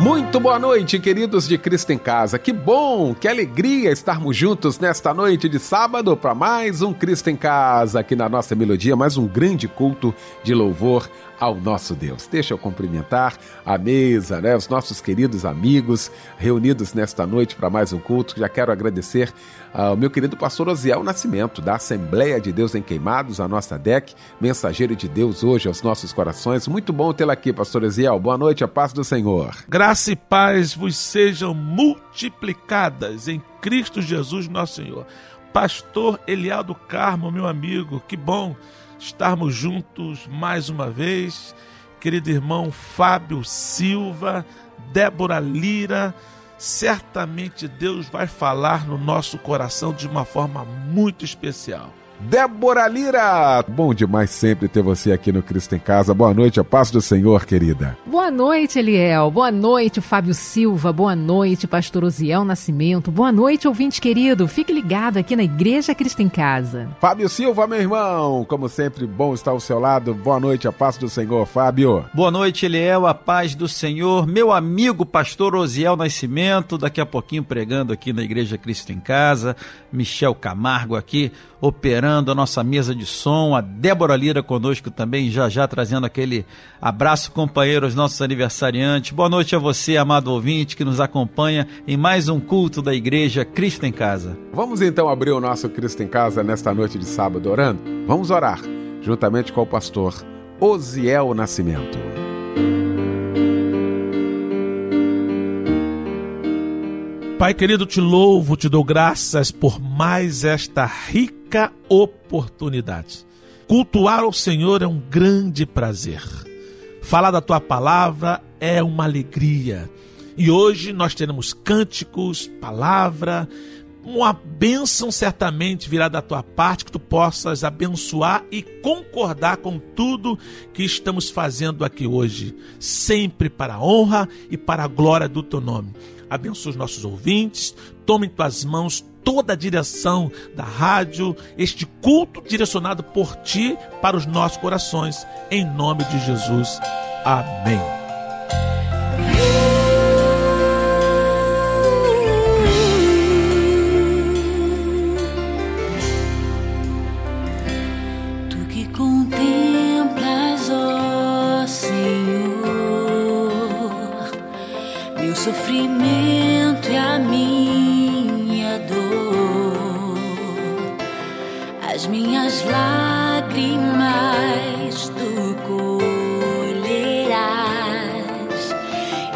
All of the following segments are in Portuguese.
Muito boa noite, queridos de Cristo em Casa. Que bom, que alegria estarmos juntos nesta noite de sábado para mais um Cristo em Casa aqui na nossa melodia, mais um grande culto de louvor ao nosso Deus. Deixa eu cumprimentar a mesa, né, os nossos queridos amigos reunidos nesta noite para mais um culto. Já quero agradecer ao meu querido pastor Osiel Nascimento, da Assembleia de Deus em Queimados, a nossa DEC, mensageiro de Deus hoje aos nossos corações. Muito bom tê-lo aqui, pastor Osiel. Boa noite, a paz do Senhor. Graça e paz vos sejam multiplicadas em Cristo Jesus, nosso Senhor. Pastor Elial do Carmo, meu amigo, que bom estarmos juntos mais uma vez. Querido irmão Fábio Silva, Débora Lira, certamente Deus vai falar no nosso coração de uma forma muito especial. Débora Lira. Bom demais sempre ter você aqui no Cristo em Casa. Boa noite, a paz do Senhor, querida. Boa noite, Eliel. Boa noite, Fábio Silva. Boa noite, pastor Osiel Nascimento. Boa noite, ouvinte querido. Fique ligado aqui na Igreja Cristo em Casa. Fábio Silva, meu irmão. Como sempre, bom estar ao seu lado. Boa noite, a paz do Senhor, Fábio. Boa noite, Eliel, a paz do Senhor. Meu amigo, pastor Osiel Nascimento, daqui a pouquinho pregando aqui na Igreja Cristo em Casa. Michel Camargo aqui operando a nossa mesa de som, a Débora Lira conosco também, já já trazendo aquele abraço companheiro aos nossos aniversariantes. Boa noite a você, amado ouvinte, que nos acompanha em mais um culto da Igreja Cristo em Casa. Vamos então abrir o nosso Cristo em Casa nesta noite de sábado orando? Vamos orar, juntamente com o pastor Osiel Nascimento. Pai querido, te louvo, te dou graças por mais esta rica oportunidade. Cultuar o Senhor é um grande prazer. Falar da tua palavra é uma alegria. E hoje nós teremos cânticos, palavra, uma bênção certamente virá da tua parte, que tu possas abençoar e concordar com tudo que estamos fazendo aqui hoje, sempre para a honra e para a glória do teu nome abençoe os nossos ouvintes, tome em tuas mãos toda a direção da rádio, este culto direcionado por ti para os nossos corações, em nome de Jesus. Amém. Tu que contemplas, ó Senhor, meu sofrimento e a minha as minhas lágrimas tu colherás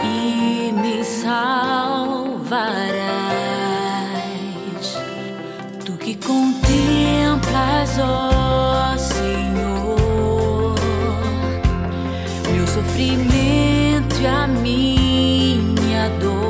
e me salvarás. Tu que contemplas, ó Senhor, meu sofrimento e a minha dor,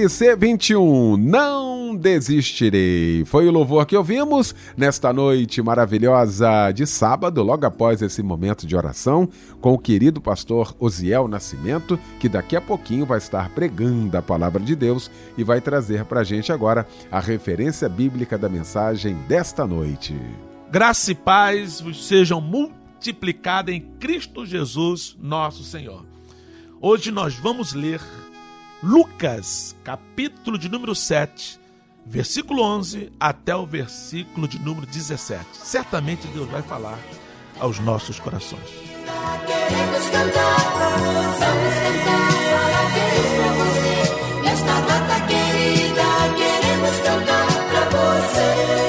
LC21, não desistirei. Foi o louvor que ouvimos nesta noite maravilhosa de sábado, logo após esse momento de oração, com o querido pastor Osiel Nascimento, que daqui a pouquinho vai estar pregando a palavra de Deus e vai trazer para a gente agora a referência bíblica da mensagem desta noite. Graça e paz sejam multiplicadas em Cristo Jesus, nosso Senhor. Hoje nós vamos ler Lucas, capítulo de número 7, versículo 11 até o versículo de número 17. Certamente Deus vai falar aos nossos corações. Queremos cantar, pra você. Nesta data querida, queremos cantar pra você.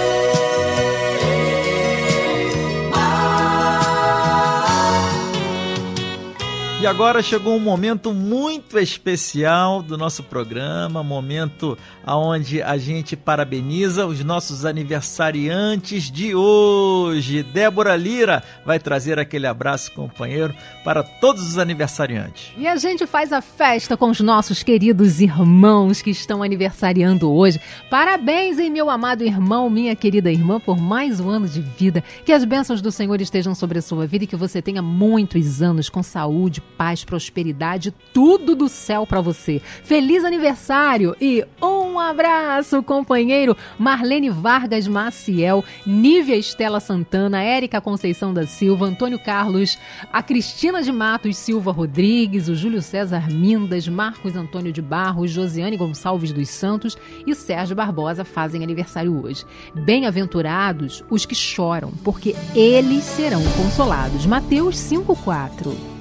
E agora chegou um momento muito especial do nosso programa, momento aonde a gente parabeniza os nossos aniversariantes de hoje. Débora Lira vai trazer aquele abraço companheiro para todos os aniversariantes. E a gente faz a festa com os nossos queridos irmãos que estão aniversariando hoje. Parabéns, hein, meu amado irmão, minha querida irmã, por mais um ano de vida. Que as bênçãos do Senhor estejam sobre a sua vida e que você tenha muitos anos com saúde, paz, prosperidade, tudo do céu para você. Feliz aniversário e um abraço, companheiro Marlene Vargas Maciel, Nívia Estela Santana, Érica Conceição da Silva, Antônio Carlos, a Cristina de Matos Silva Rodrigues, o Júlio César Mindas, Marcos Antônio de Barros, Josiane Gonçalves dos Santos e Sérgio Barbosa fazem aniversário hoje. Bem-aventurados os que choram, porque eles serão consolados. Mateus 5:4.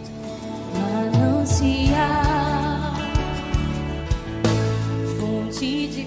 Anunciar. Fonte de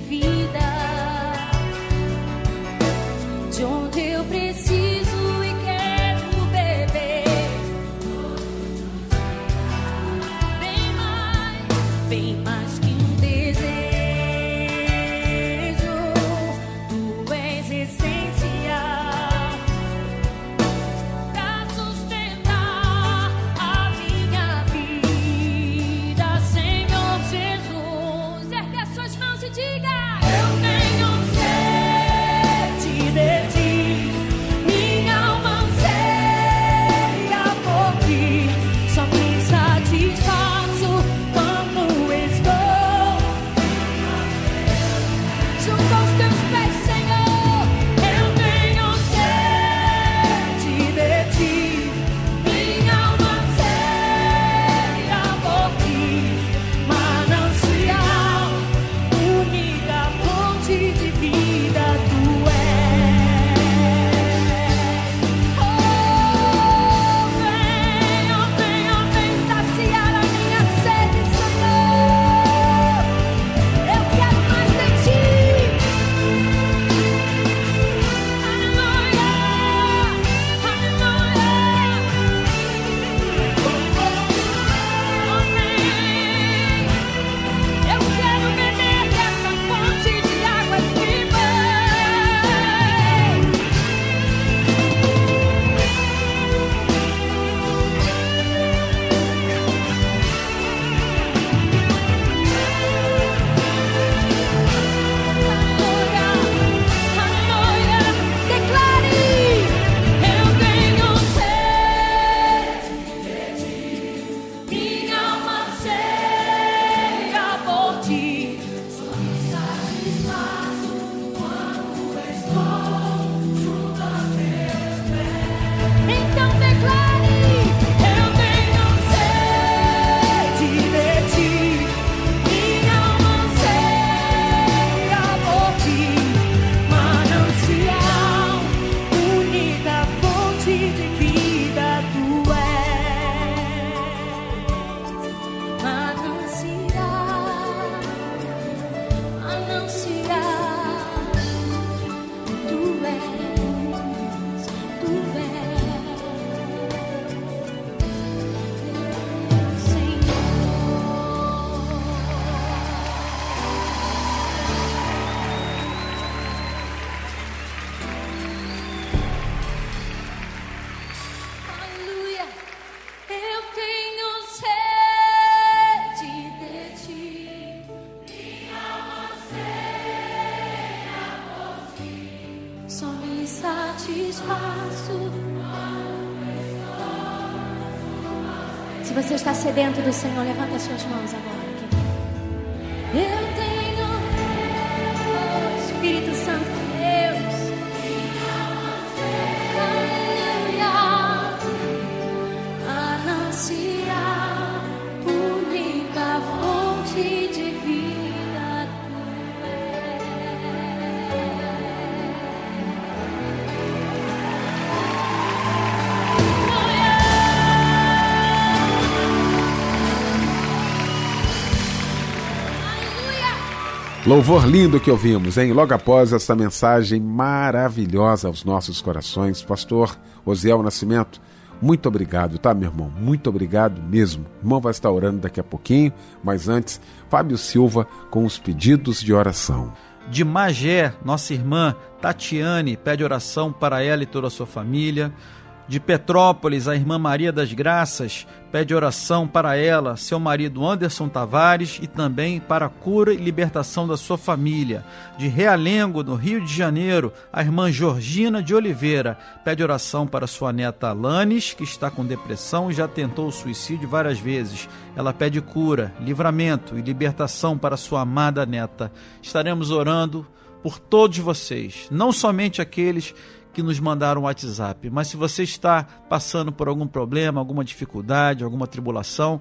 sedento do Senhor, levanta suas mãos agora. Louvor lindo que ouvimos, hein? Logo após essa mensagem maravilhosa aos nossos corações, Pastor Osiel Nascimento, muito obrigado, tá, meu irmão? Muito obrigado mesmo. O irmão vai estar orando daqui a pouquinho, mas antes, Fábio Silva com os pedidos de oração. De Magé, nossa irmã Tatiane pede oração para ela e toda a sua família. De Petrópolis, a irmã Maria das Graças pede oração para ela, seu marido Anderson Tavares e também para a cura e libertação da sua família. De Realengo, no Rio de Janeiro, a irmã Georgina de Oliveira pede oração para sua neta Alanes, que está com depressão e já tentou o suicídio várias vezes. Ela pede cura, livramento e libertação para sua amada neta. Estaremos orando por todos vocês, não somente aqueles que nos mandaram o WhatsApp. Mas se você está passando por algum problema, alguma dificuldade, alguma tribulação,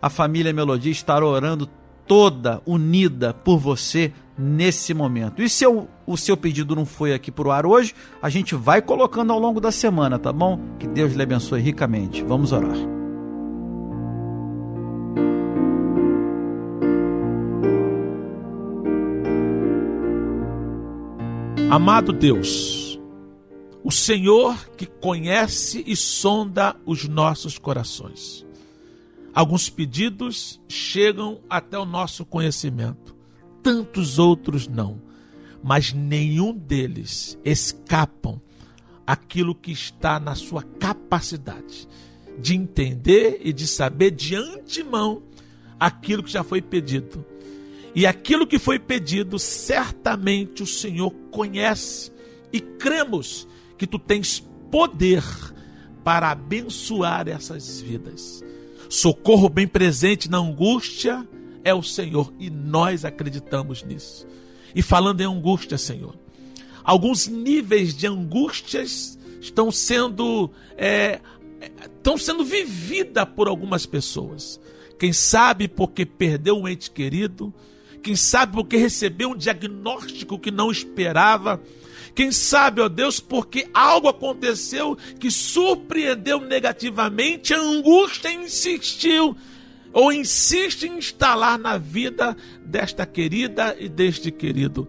a família Melodia estará orando toda unida por você nesse momento. E se eu, o seu pedido não foi aqui para o ar hoje, a gente vai colocando ao longo da semana, tá bom? Que Deus lhe abençoe ricamente. Vamos orar. Amado Deus, o Senhor que conhece e sonda os nossos corações. Alguns pedidos chegam até o nosso conhecimento, tantos outros não, mas nenhum deles escapam aquilo que está na sua capacidade de entender e de saber de antemão aquilo que já foi pedido. E aquilo que foi pedido, certamente o Senhor conhece e cremos que tu tens poder para abençoar essas vidas. Socorro bem presente na angústia é o Senhor e nós acreditamos nisso. E falando em angústia, Senhor, alguns níveis de angústias estão sendo é, estão sendo vivida por algumas pessoas. Quem sabe porque perdeu um ente querido, quem sabe porque recebeu um diagnóstico que não esperava, quem sabe, ó Deus, porque algo aconteceu que surpreendeu negativamente, a angústia insistiu ou insiste em instalar na vida desta querida e deste querido.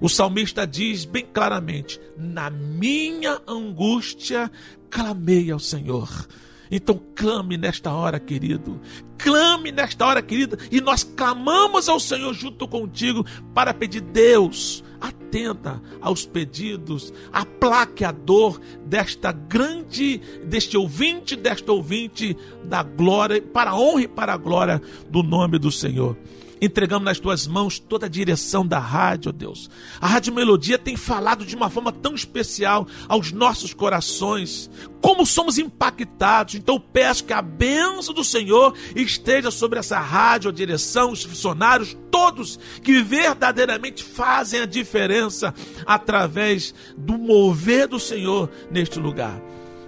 O salmista diz bem claramente: Na minha angústia clamei ao Senhor. Então clame nesta hora, querido. Clame nesta hora, querida. E nós clamamos ao Senhor junto contigo para pedir, Deus, atenta aos pedidos, aplaque a dor desta grande, deste ouvinte, desta ouvinte da glória, para a honra e para a glória do nome do Senhor. Entregamos nas tuas mãos toda a direção da rádio, Deus. A Rádio Melodia tem falado de uma forma tão especial aos nossos corações. Como somos impactados. Então peço que a bênção do Senhor esteja sobre essa rádio, a direção, os funcionários, todos que verdadeiramente fazem a diferença através do mover do Senhor neste lugar.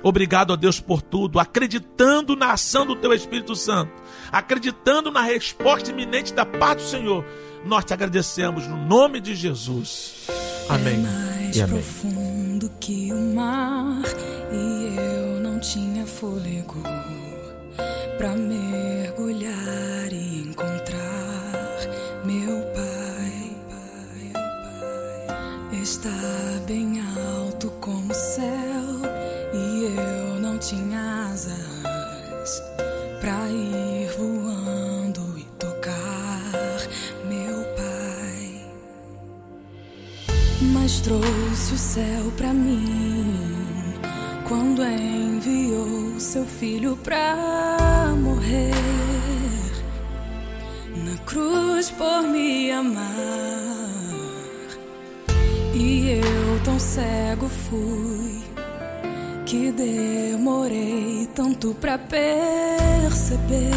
Obrigado a Deus por tudo, acreditando na ação do Teu Espírito Santo, acreditando na resposta iminente da parte do Senhor. Nós te agradecemos no nome de Jesus. Amém. É mais e amém. profundo que o mar e eu não tinha fôlego pra morrer na cruz por me amar. E eu tão cego fui que demorei tanto pra perceber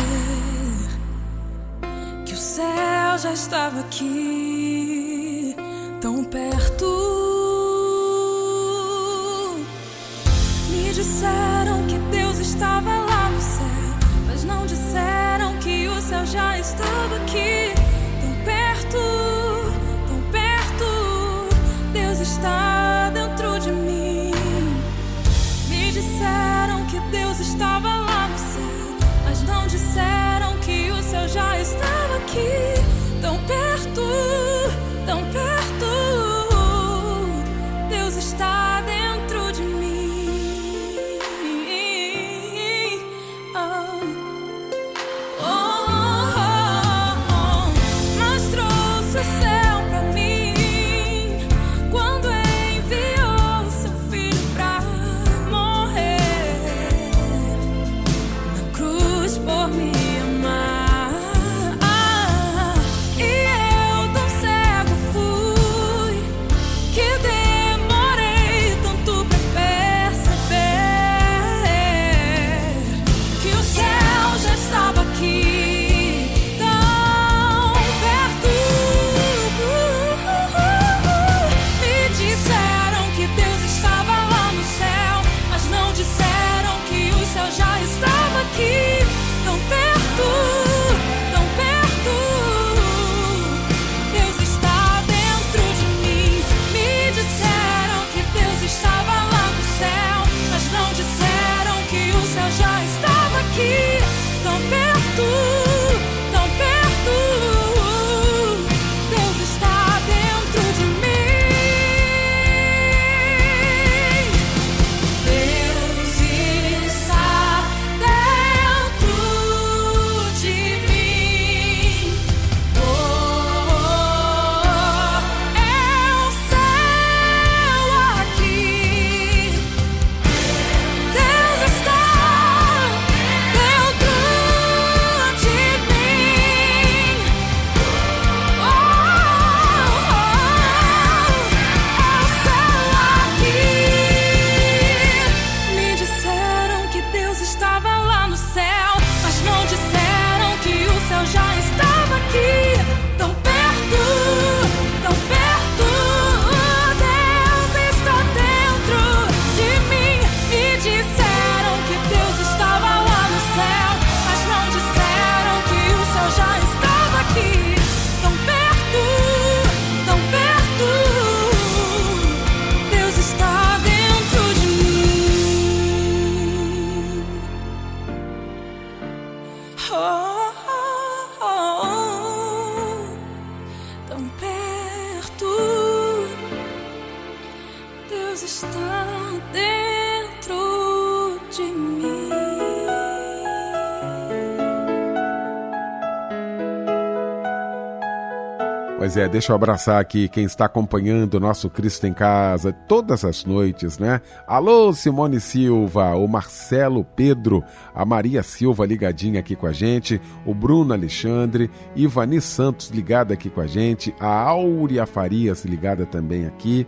Pois é, deixa eu abraçar aqui quem está acompanhando o nosso Cristo em Casa todas as noites, né? Alô, Simone Silva, o Marcelo Pedro, a Maria Silva ligadinha aqui com a gente, o Bruno Alexandre, Ivani Santos ligada aqui com a gente, a Áurea Farias ligada também aqui.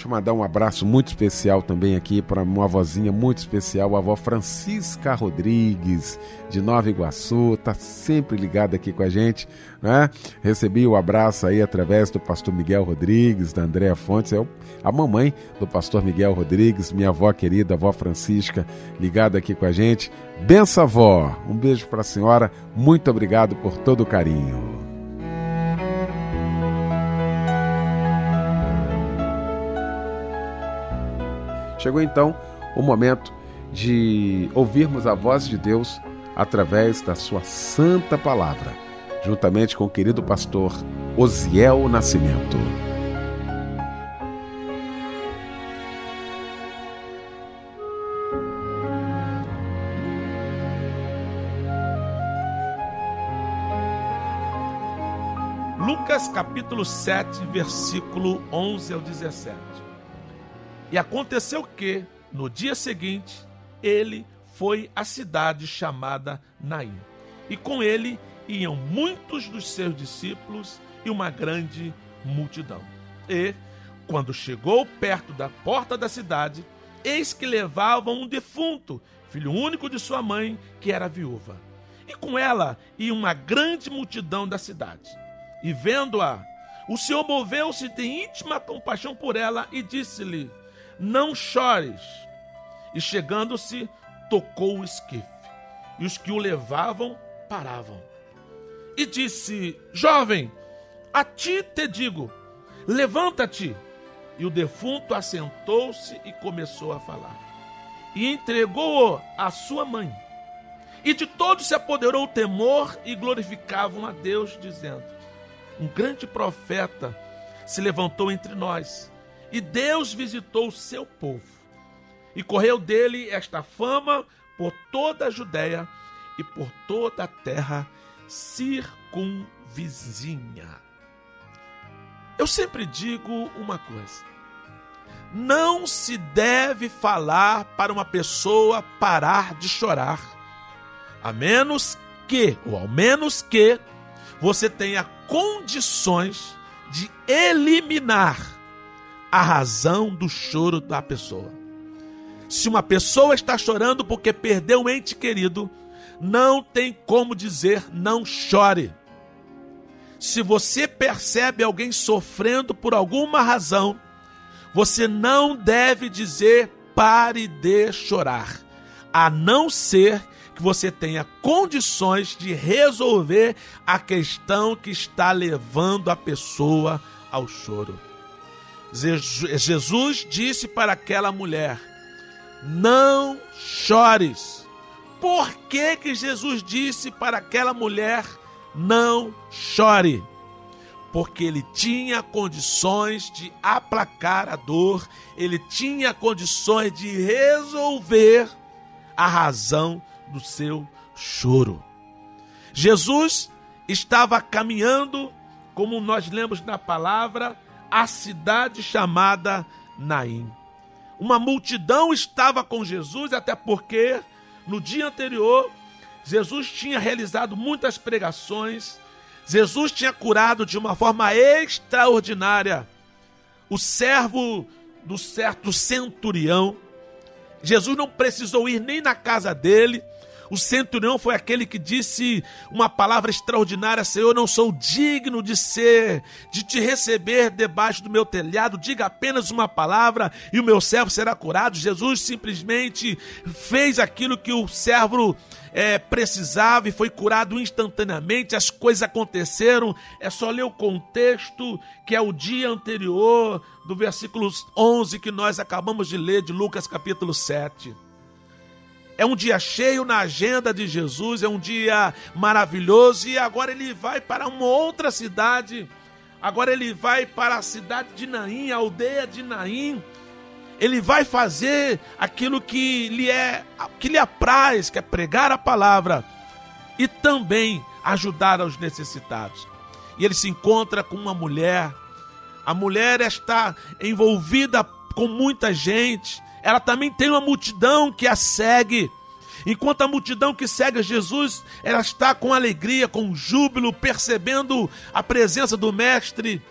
Deixa eu mandar um abraço muito especial também aqui para uma vozinha muito especial, a avó Francisca Rodrigues, de Nova Iguaçu, tá sempre ligada aqui com a gente, né? Recebi o abraço aí através do pastor Miguel Rodrigues, da Andréa Fontes, é a mamãe do pastor Miguel Rodrigues, minha avó querida, a avó Francisca, ligada aqui com a gente. Benção, avó! Um beijo para a senhora, muito obrigado por todo o carinho. Chegou então o momento de ouvirmos a voz de Deus através da sua santa palavra, juntamente com o querido pastor Osiel Nascimento. Lucas capítulo 7, versículo 11 ao 17. E aconteceu que, no dia seguinte, ele foi à cidade chamada Naim. E com ele iam muitos dos seus discípulos e uma grande multidão. E, quando chegou perto da porta da cidade, eis que levavam um defunto, filho único de sua mãe, que era viúva. E com ela ia uma grande multidão da cidade. E vendo-a, o Senhor moveu-se de íntima compaixão por ela e disse-lhe: Não chores. E chegando-se, tocou o esquife, e os que o levavam paravam. E disse: Jovem, a ti te digo, levanta-te. E o defunto assentou-se e começou a falar. E entregou-o à sua mãe. E de todos se apoderou o temor e glorificavam a Deus, dizendo: Um grande profeta se levantou entre nós, e Deus visitou o seu povo. E correu dele esta fama por toda a Judéia e por toda a terra circunvizinha. Eu sempre digo uma coisa: não se deve falar para uma pessoa parar de chorar, a menos que, ou ao menos que, você tenha condições de eliminar a razão do choro da pessoa. Se uma pessoa está chorando porque perdeu um ente querido, não tem como dizer não chore. Se você percebe alguém sofrendo por alguma razão, você não deve dizer pare de chorar, a não ser que você tenha condições de resolver a questão que está levando a pessoa ao choro. Jesus disse para aquela mulher: Não chores. Por que, que Jesus disse para aquela mulher: Não chore? Porque ele tinha condições de aplacar a dor, ele tinha condições de resolver a razão do seu choro. Jesus estava caminhando, como nós lemos na palavra, a cidade chamada Naim. Uma multidão estava com Jesus, até porque no dia anterior Jesus tinha realizado muitas pregações, Jesus tinha curado de uma forma extraordinária o servo do certo centurião. Jesus não precisou ir nem na casa dele, o centurião foi aquele que disse uma palavra extraordinária: Senhor, não sou digno de ser, de te receber debaixo do meu telhado. Diga apenas uma palavra e o meu servo será curado. Jesus simplesmente fez aquilo que o servo é, precisava e foi curado instantaneamente. As coisas aconteceram. É só ler o contexto, que é o dia anterior do versículo 11 que nós acabamos de ler de Lucas capítulo 7. É um dia cheio na agenda de Jesus, é um dia maravilhoso e agora ele vai para uma outra cidade. Agora ele vai para a cidade de Naim, a aldeia de Naim. Ele vai fazer aquilo que lhe é que lhe apraz, que é pregar a palavra e também ajudar aos necessitados. E ele se encontra com uma mulher. A mulher está envolvida com muita gente ela também tem uma multidão que a segue. Enquanto a multidão que segue Jesus, ela está com alegria, com júbilo, percebendo a presença do Mestre.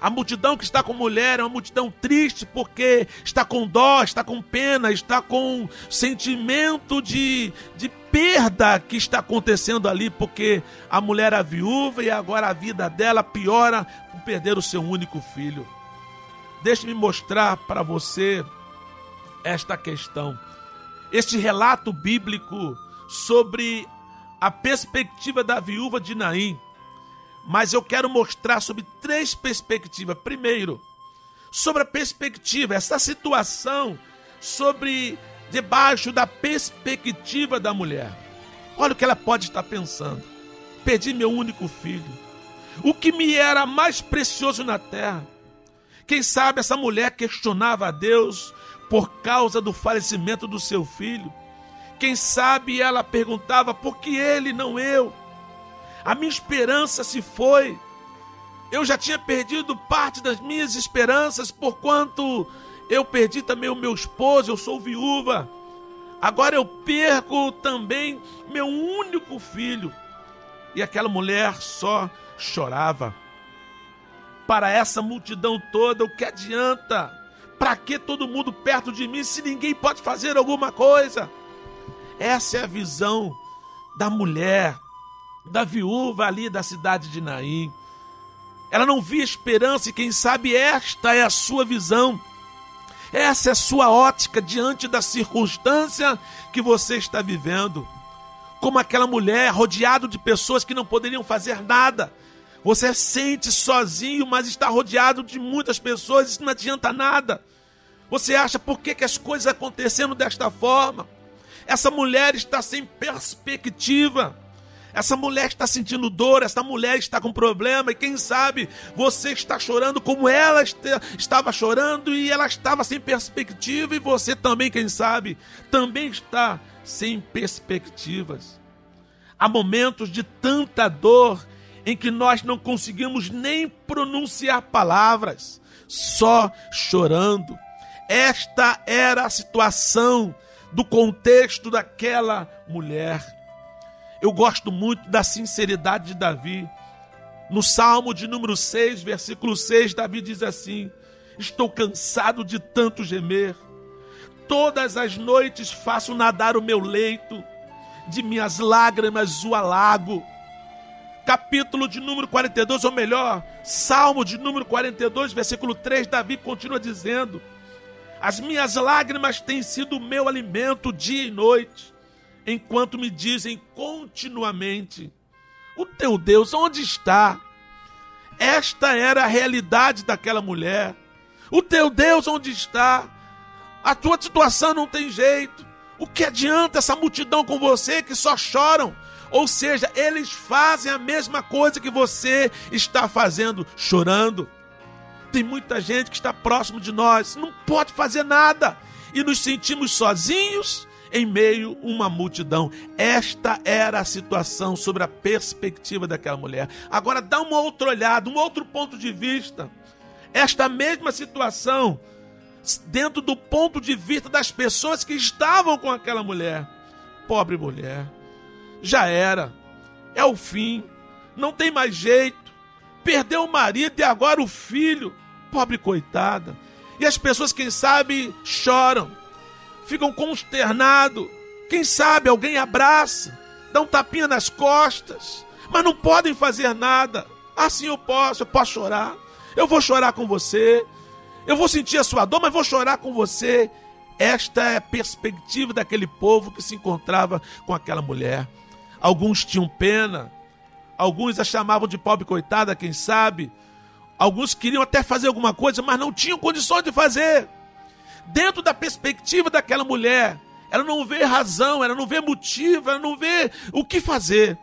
A multidão que está com mulher é uma multidão triste porque está com dó, está com pena, está com sentimento de, de perda que está acontecendo ali, porque a mulher é viúva e agora a vida dela piora por perder o seu único filho. Deixe-me mostrar para você esta questão. Este relato bíblico sobre a perspectiva da viúva de Naim. Mas eu quero mostrar sobre três perspectivas. Primeiro, sobre a perspectiva, essa situação sobre debaixo da perspectiva da mulher. Olha o que ela pode estar pensando. Perdi meu único filho. O que me era mais precioso na terra. Quem sabe essa mulher questionava a Deus por causa do falecimento do seu filho. Quem sabe ela perguntava por que ele, não eu. A minha esperança se foi. Eu já tinha perdido parte das minhas esperanças, porquanto eu perdi também o meu esposo, eu sou viúva. Agora eu perco também meu único filho. E aquela mulher só chorava. Para essa multidão toda, o que adianta? Para que todo mundo perto de mim se ninguém pode fazer alguma coisa? Essa é a visão da mulher, da viúva ali da cidade de Naim. Ela não via esperança e quem sabe esta é a sua visão. Essa é a sua ótica diante da circunstância que você está vivendo. Como aquela mulher rodeado de pessoas que não poderiam fazer nada. Você sente sozinho, mas está rodeado de muitas pessoas, isso não adianta nada. Você acha por que, que as coisas acontecendo desta forma? Essa mulher está sem perspectiva. Essa mulher está sentindo dor, essa mulher está com problema, e quem sabe você está chorando como ela estava chorando e ela estava sem perspectiva, e você também, quem sabe, também está sem perspectivas. Há momentos de tanta dor em que nós não conseguimos nem pronunciar palavras, só chorando. Esta era a situação do contexto daquela mulher. Eu gosto muito da sinceridade de Davi. No Salmo de número 6, versículo 6, Davi diz assim: Estou cansado de tanto gemer. Todas as noites faço nadar o meu leito, de minhas lágrimas o alago. Capítulo de número 42, ou melhor, Salmo de número 42, versículo 3, Davi continua dizendo: As minhas lágrimas têm sido o meu alimento dia e noite enquanto me dizem continuamente: O teu Deus onde está? Esta era a realidade daquela mulher. O teu Deus onde está? A tua situação não tem jeito. O que adianta essa multidão com você que só choram? Ou seja, eles fazem a mesma coisa que você está fazendo, chorando. Tem muita gente que está próximo de nós, não pode fazer nada e nos sentimos sozinhos em meio a uma multidão. Esta era a situação sobre a perspectiva daquela mulher. Agora dá uma outra olhada, um outro ponto de vista. Esta mesma situação dentro do ponto de vista das pessoas que estavam com aquela mulher. Pobre mulher. Já era. É o fim. Não tem mais jeito. Perdeu o marido e agora o filho. Pobre coitada. E as pessoas, quem sabe, choram ficam consternados. Quem sabe alguém abraça, dá um tapinha nas costas, mas não podem fazer nada. Assim eu posso, eu posso chorar. Eu vou chorar com você. Eu vou sentir a sua dor, mas vou chorar com você. Esta é a perspectiva daquele povo que se encontrava com aquela mulher. Alguns tinham pena, alguns a chamavam de pobre coitada, quem sabe. Alguns queriam até fazer alguma coisa, mas não tinham condições de fazer dentro da perspectiva daquela mulher. Ela não vê razão, ela não vê motivo, ela não vê o que fazer.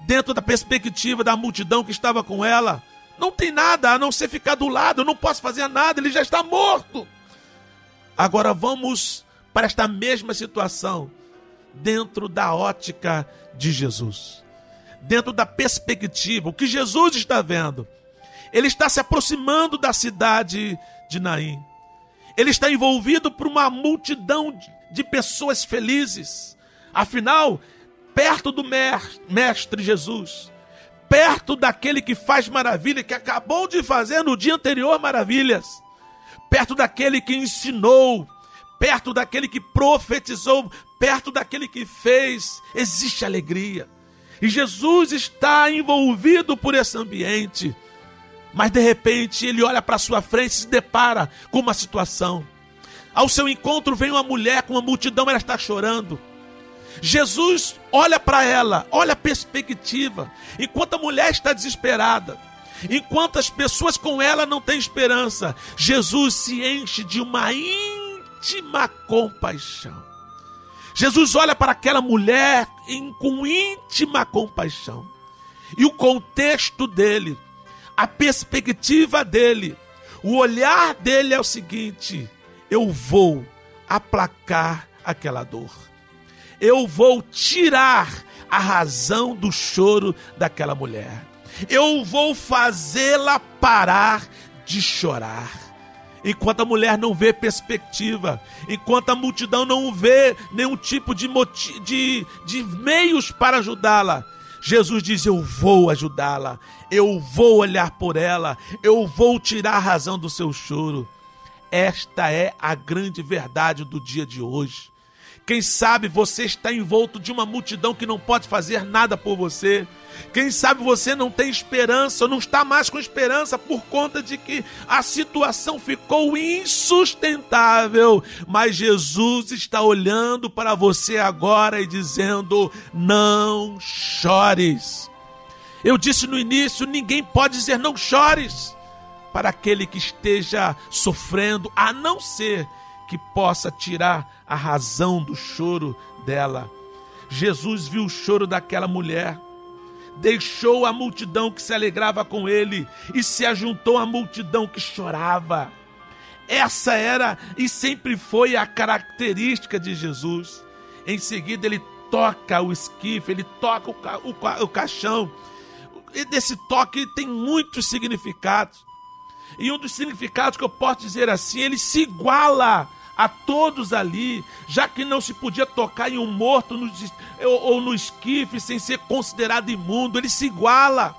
Dentro da perspectiva da multidão que estava com ela, não tem nada a não ser ficar do lado, eu não posso fazer nada, ele já está morto. Agora vamos para esta mesma situação, dentro da ótica de Jesus, dentro da perspectiva, o que Jesus está vendo. Ele está se aproximando da cidade de Naim. Ele está envolvido por uma multidão de pessoas felizes. Afinal, perto do Mestre Jesus, perto daquele que faz maravilha, que acabou de fazer no dia anterior maravilhas, perto daquele que ensinou, perto daquele que profetizou, perto daquele que fez, existe alegria. E Jesus está envolvido por esse ambiente. Mas de repente ele olha para sua frente e se depara com uma situação. Ao seu encontro vem uma mulher com uma multidão, ela está chorando. Jesus olha para ela, olha a perspectiva. Enquanto a mulher está desesperada, enquanto as pessoas com ela não têm esperança, Jesus se enche de uma íntima compaixão. Jesus olha para aquela mulher com íntima compaixão. E o contexto dele a perspectiva dele, o olhar dele é o seguinte: eu vou aplacar aquela dor. Eu vou tirar a razão do choro daquela mulher. Eu vou fazê-la parar de chorar. Enquanto a mulher não vê perspectiva, enquanto a multidão não vê nenhum tipo de, de, de meios para ajudá-la, Jesus diz: Eu vou ajudá-la, eu vou olhar por ela, eu vou tirar a razão do seu choro. Esta é a grande verdade do dia de hoje. Quem sabe você está envolto de uma multidão que não pode fazer nada por você. Quem sabe você não tem esperança, ou não está mais com esperança por conta de que a situação ficou insustentável. Mas Jesus está olhando para você agora e dizendo: não chores. Eu disse no início: ninguém pode dizer não chores para aquele que esteja sofrendo, a não ser que possa tirar a razão do choro dela. Jesus viu o choro daquela mulher, deixou a multidão que se alegrava com ele e se ajuntou à multidão que chorava. Essa era e sempre foi a característica de Jesus. Em seguida, ele toca o esquife, ele toca o, ca o, ca o caixão. E desse toque tem muitos significados. E um dos significados que eu posso dizer assim, ele se iguala a todos ali, já que não se podia tocar em um morto no, ou, ou no esquife sem ser considerado imundo, ele se iguala.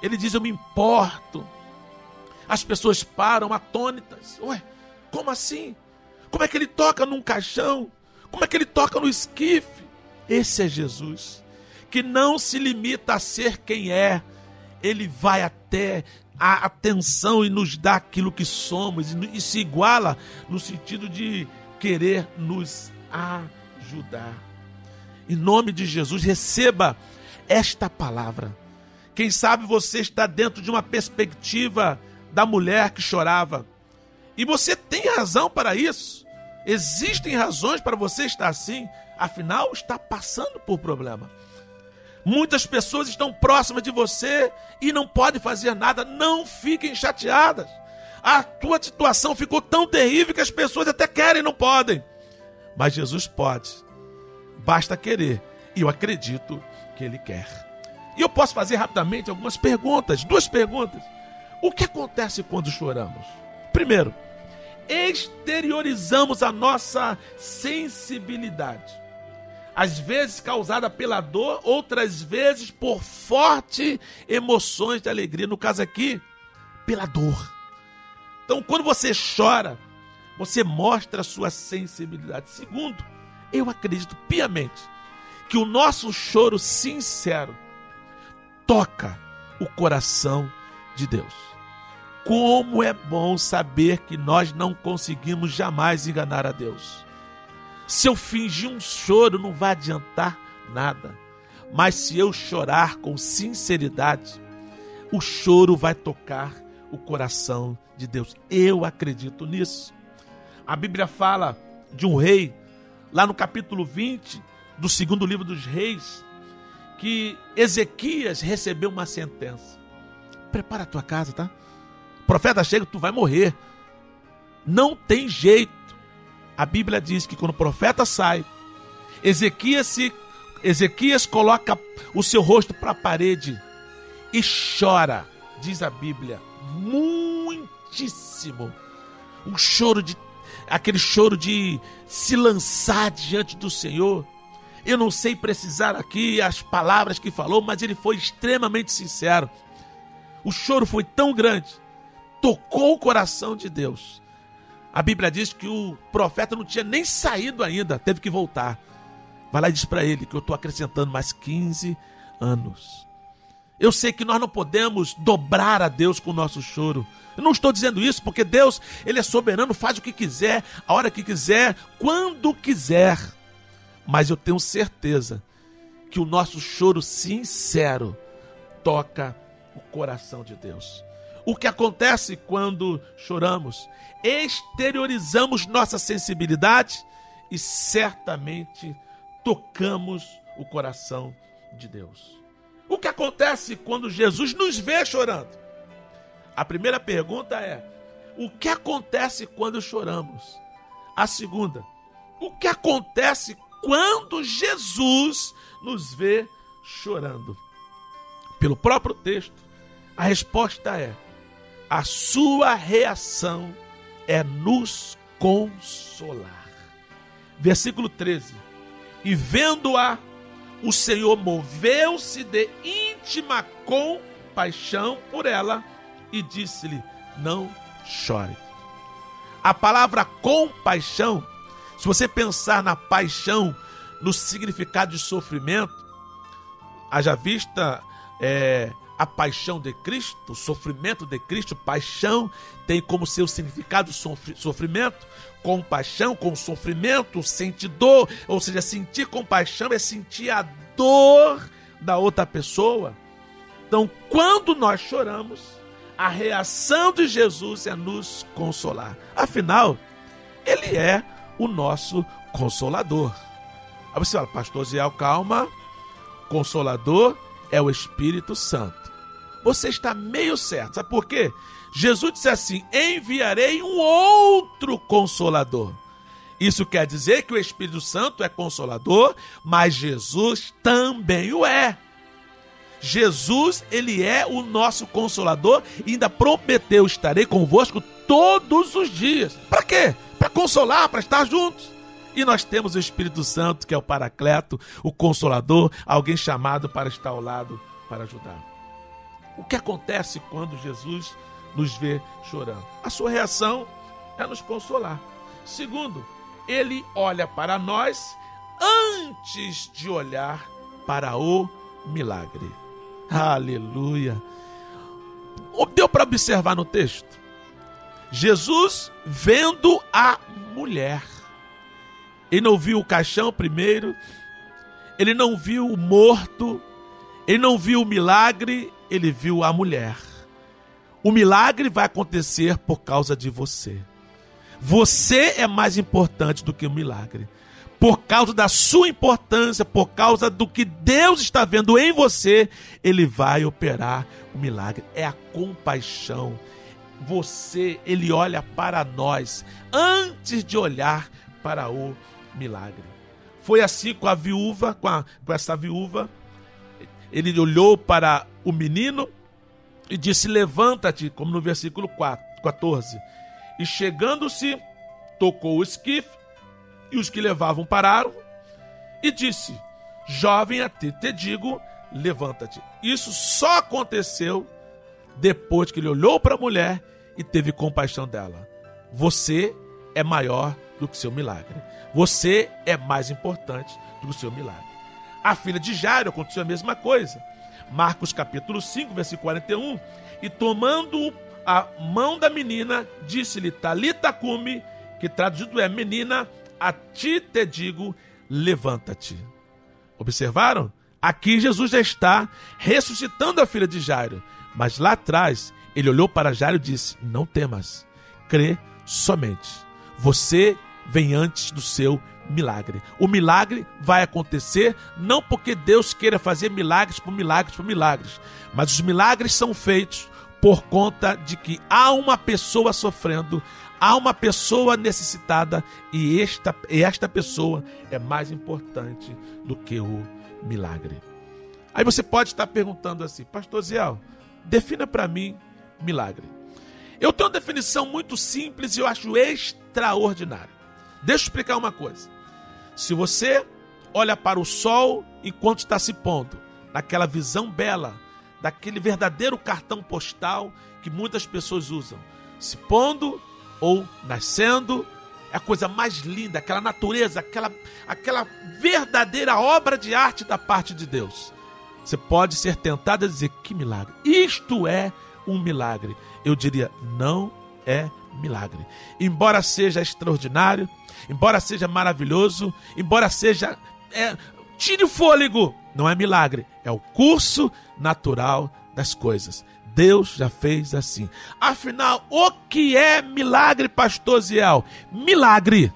Ele diz: Eu me importo. As pessoas param atônitas. Ué, como assim? Como é que ele toca num caixão? Como é que ele toca no esquife? Esse é Jesus, que não se limita a ser quem é, ele vai até a atenção e nos dá aquilo que somos e, se iguala no sentido de querer nos ajudar. Em nome de Jesus, receba esta palavra. Quem sabe você está dentro de uma perspectiva da mulher que chorava. E você tem razão para isso. Existem razões para você estar assim. Afinal, está passando por problema. Muitas pessoas estão próximas de você e não podem fazer nada. Não fiquem chateadas. A tua situação ficou tão terrível que as pessoas até querem e não podem. Mas Jesus pode. Basta querer. E eu acredito que Ele quer. E eu posso fazer rapidamente algumas perguntas. Duas perguntas. O que acontece quando choramos? Primeiro, exteriorizamos a nossa sensibilidade às vezes causada pela dor, outras vezes por fortes emoções de alegria. No caso aqui, pela dor. Então, quando você chora, você mostra a sua sensibilidade. Segundo, eu acredito piamente que o nosso choro sincero toca o coração de Deus. Como é bom saber que nós não conseguimos jamais enganar a Deus. Se eu fingir um choro, não vai adiantar nada. Mas se eu chorar com sinceridade, o choro vai tocar o coração de Deus. Eu acredito nisso. A Bíblia fala de um rei, lá no capítulo 20 do segundo livro dos reis, que Ezequias recebeu uma sentença. Prepara a tua casa, tá? O profeta chega, tu vai morrer. Não tem jeito a Bíblia diz que quando o profeta sai, Ezequias, se, Ezequias coloca o seu rosto para a parede e chora, diz a Bíblia, muitíssimo. Um choro de aquele choro de se lançar diante do Senhor. Eu não sei precisar aqui as palavras que falou, mas ele foi extremamente sincero. O choro foi tão grande, tocou o coração de Deus, a Bíblia diz que o profeta não tinha nem saído ainda, teve que voltar. Vai lá e diz para ele que eu estou acrescentando mais 15 anos. Eu sei que nós não podemos dobrar a Deus com o nosso choro. Eu não estou dizendo isso porque Deus, ele é soberano, faz o que quiser, a hora que quiser, quando quiser. Mas eu tenho certeza que o nosso choro sincero toca o coração de Deus. O que acontece quando choramos? Exteriorizamos nossa sensibilidade e certamente tocamos o coração de Deus. O que acontece quando Jesus nos vê chorando? A primeira pergunta é: o que acontece quando choramos? A segunda, o que acontece quando Jesus nos vê chorando? Pelo próprio texto, a resposta é: a sua reação é nos consolar. Versículo 13. E vendo-a, o Senhor moveu-se de íntima compaixão por ela e disse-lhe: Não chore. A palavra compaixão, se você pensar na paixão, no significado de sofrimento, haja vista é, a paixão de Cristo, o sofrimento de Cristo, paixão tem como seu significado sofrimento, compaixão com sofrimento, sentir dor, ou seja, sentir compaixão é sentir a dor da outra pessoa. Então, quando nós choramos, a reação de Jesus é nos consolar. Afinal, ele é o nosso consolador. Aí você fala, pastor Zé, calma, consolador é o Espírito Santo. Você está meio certo, sabe por quê? Jesus disse assim: enviarei um outro consolador. Isso quer dizer que o Espírito Santo é consolador, mas Jesus também o é. Jesus, ele é o nosso consolador e ainda prometeu: estarei convosco todos os dias. Para quê? Para consolar, para estar juntos. E nós temos o Espírito Santo, que é o Paracleto, o Consolador, alguém chamado para estar ao lado para ajudar. O que acontece quando Jesus nos vê chorando? A sua reação é nos consolar. Segundo, ele olha para nós antes de olhar para o milagre. Aleluia. Deu para observar no texto? Jesus vendo a mulher. Ele não viu o caixão primeiro, ele não viu o morto, ele não viu o milagre, ele viu a mulher. O milagre vai acontecer por causa de você. Você é mais importante do que o milagre. Por causa da sua importância, por causa do que Deus está vendo em você, ele vai operar o milagre. É a compaixão. Você, ele olha para nós antes de olhar para o milagre. Foi assim com a viúva, com, a, com essa viúva. Ele olhou para o menino e disse: Levanta-te, como no versículo 4, 14. E chegando-se, tocou o esquife, e os que levavam pararam, e disse: Jovem, a ti te digo, levanta-te. Isso só aconteceu depois que ele olhou para a mulher e teve compaixão dela. Você é maior do que seu milagre. Você é mais importante do que o seu milagre. A filha de Jairo aconteceu a mesma coisa. Marcos capítulo 5, versículo 41. E tomando a mão da menina, disse-lhe: Talita cume, que traduzido é: Menina, a ti te digo, levanta-te. Observaram? Aqui Jesus já está ressuscitando a filha de Jairo. Mas lá atrás, ele olhou para Jairo e disse: Não temas, crê somente. Você vem antes do seu milagre. O milagre vai acontecer não porque Deus queira fazer milagres por milagres por milagres, mas os milagres são feitos por conta de que há uma pessoa sofrendo, há uma pessoa necessitada e esta, e esta pessoa é mais importante do que o milagre. Aí você pode estar perguntando assim, Pastor Ziel, defina para mim milagre. Eu tenho uma definição muito simples e eu acho extraordinária. Deixa eu explicar uma coisa. Se você olha para o sol enquanto está se pondo, naquela visão bela, daquele verdadeiro cartão postal que muitas pessoas usam, se pondo ou nascendo, é a coisa mais linda, aquela natureza, aquela, aquela verdadeira obra de arte da parte de Deus. Você pode ser tentado a dizer: que milagre! Isto é um milagre. Eu diria: não é. Embora seja extraordinário, embora seja maravilhoso, embora seja. É, tire o fôlego, não é milagre, é o curso natural das coisas. Deus já fez assim. Afinal, o que é milagre, pastor Ziel? Milagre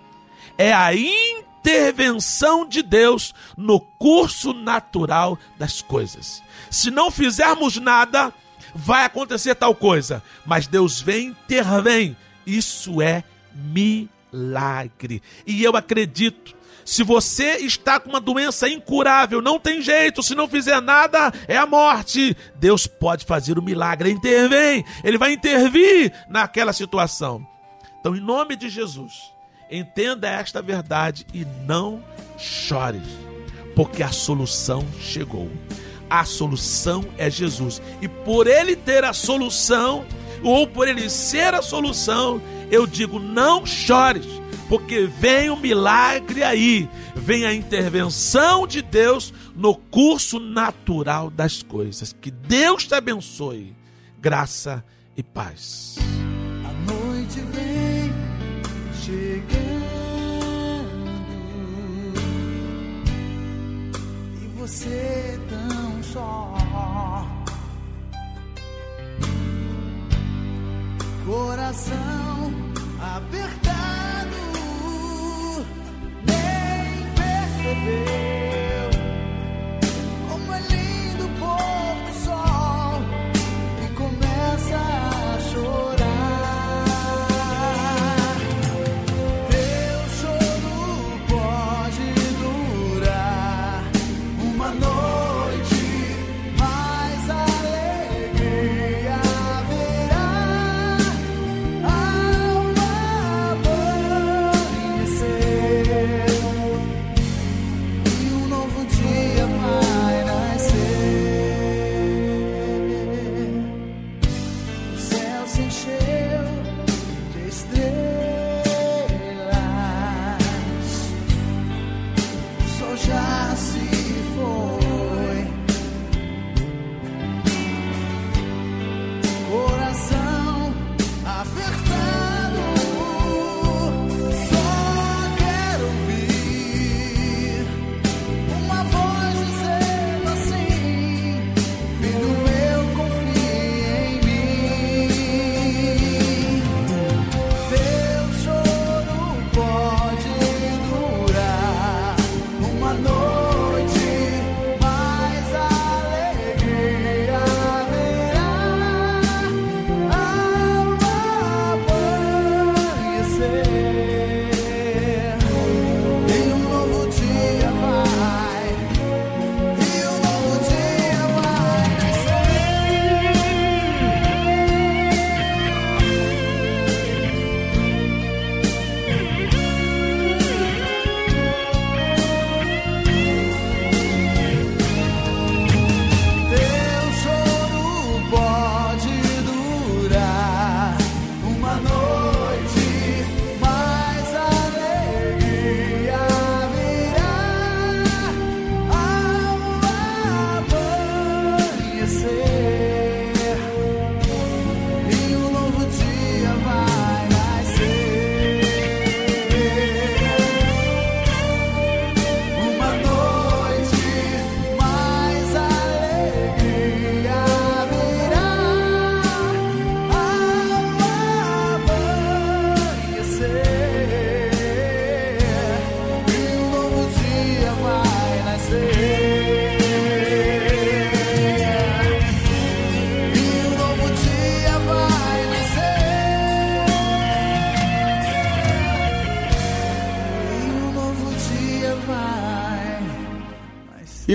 é a intervenção de Deus no curso natural das coisas. Se não fizermos nada, vai acontecer tal coisa, mas Deus vem, intervém. Isso é milagre. E eu acredito. Se você está com uma doença incurável, não tem jeito, se não fizer nada, é a morte. Deus pode fazer o milagre, ele intervém, ele vai intervir naquela situação. Então, em nome de Jesus, entenda esta verdade e não chore, porque a solução chegou. A solução é Jesus, e por ele ter a solução, ou por ele ser a solução, eu digo: não chores, porque vem o um milagre aí, vem a intervenção de Deus no curso natural das coisas. Que Deus te abençoe. Graça e paz. A noite vem chegando e você tão só. Coração apertado, nem percebeu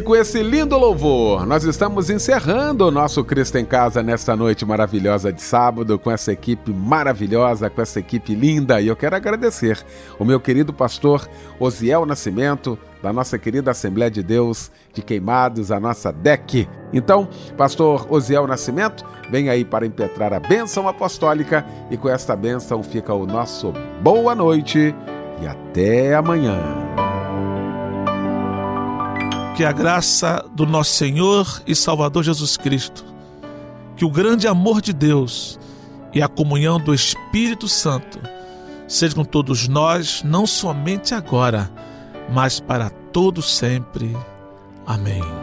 com esse lindo louvor, nós estamos encerrando o nosso Cristo em Casa nesta noite maravilhosa de sábado, com essa equipe maravilhosa, com essa equipe linda. E eu quero agradecer o meu querido pastor Osiel Nascimento, da nossa querida Assembleia de Deus de Queimados, a nossa DEC. Então, pastor Osiel Nascimento, vem aí para impetrar a bênção apostólica e com esta bênção fica o nosso boa noite e até amanhã. Que a graça do nosso Senhor e Salvador Jesus Cristo, que o grande amor de Deus e a comunhão do Espírito Santo seja com todos nós, não somente agora, mas para todos sempre. Amém.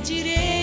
Direito